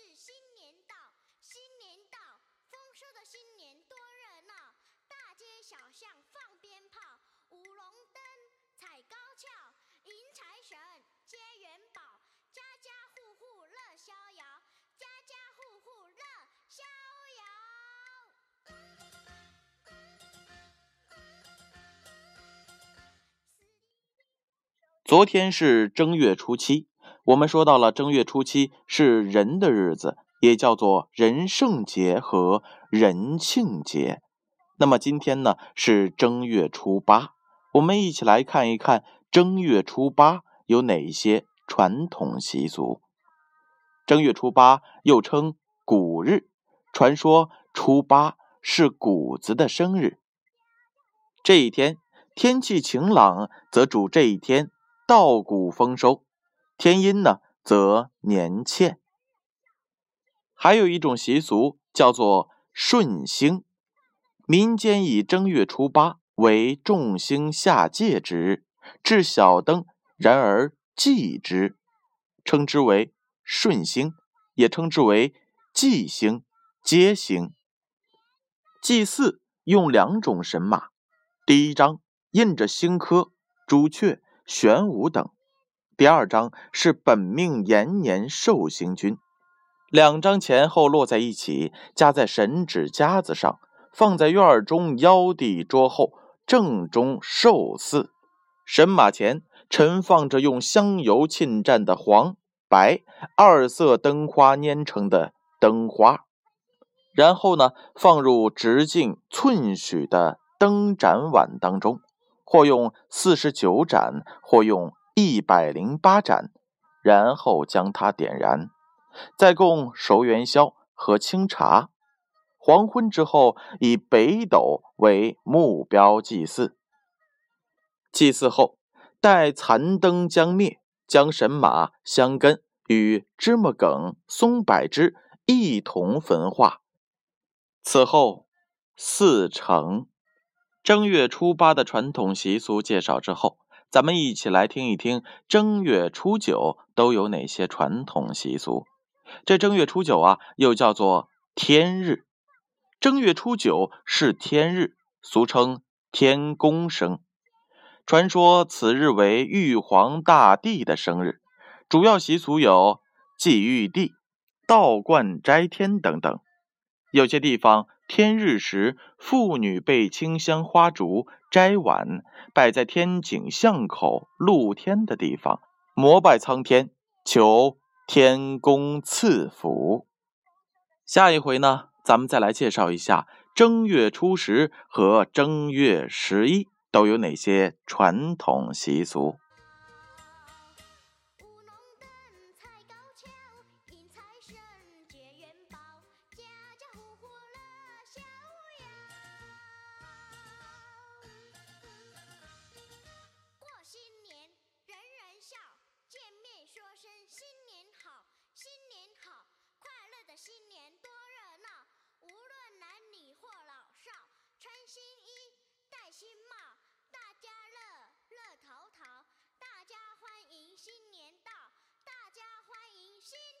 是新年到，新年到，丰收的新年多热闹，大街小巷放鞭炮，舞龙灯，踩高跷，迎财神，接元宝，家家户户乐逍遥，家家户户乐逍遥。昨天是正月初七。我们说到了正月初七是人的日子，也叫做人圣节和人庆节。那么今天呢是正月初八，我们一起来看一看正月初八有哪些传统习俗。正月初八又称谷日，传说初八是谷子的生日。这一天天气晴朗，则主这一天稻谷丰收；天阴呢，则年欠。还有一种习俗叫做顺星。民间以正月初八为众星下界之日，置小灯，然而祭之，称之为顺星，也称之为祭星、接星。祭祀用两种神马，第一张印着星科、朱雀、玄武等，第二张是本命延年寿星君，两张前后摞在一起，夹在神指夹子上。放在院中腰地桌后正中寿祀，神马前陈放着用香油浸蘸的黄、白二色灯花粘成的灯花，然后呢放入直径寸许的灯盏碗当中，或用四十九盏，或用一百零八盏，然后将它点燃，再供熟元宵和清茶。黄昏之后，以北斗为目标祭祀。祭祀后，待残灯将灭，将神马、香根与芝麻梗、松柏枝一同焚化。此后，四成。正月初八的传统习俗介绍之后，咱们一起来听一听正月初九都有哪些传统习俗。这正月初九啊，又叫做天日。正月初九是天日，俗称天公生。传说此日为玉皇大帝的生日，主要习俗有祭玉帝、道观斋天等等。有些地方天日时，妇女备清香花烛、摘碗，摆在天井巷口露天的地方，膜拜苍天，求天公赐福。下一回呢？咱们再来介绍一下正月初十和正月十一都有哪些传统习俗。乐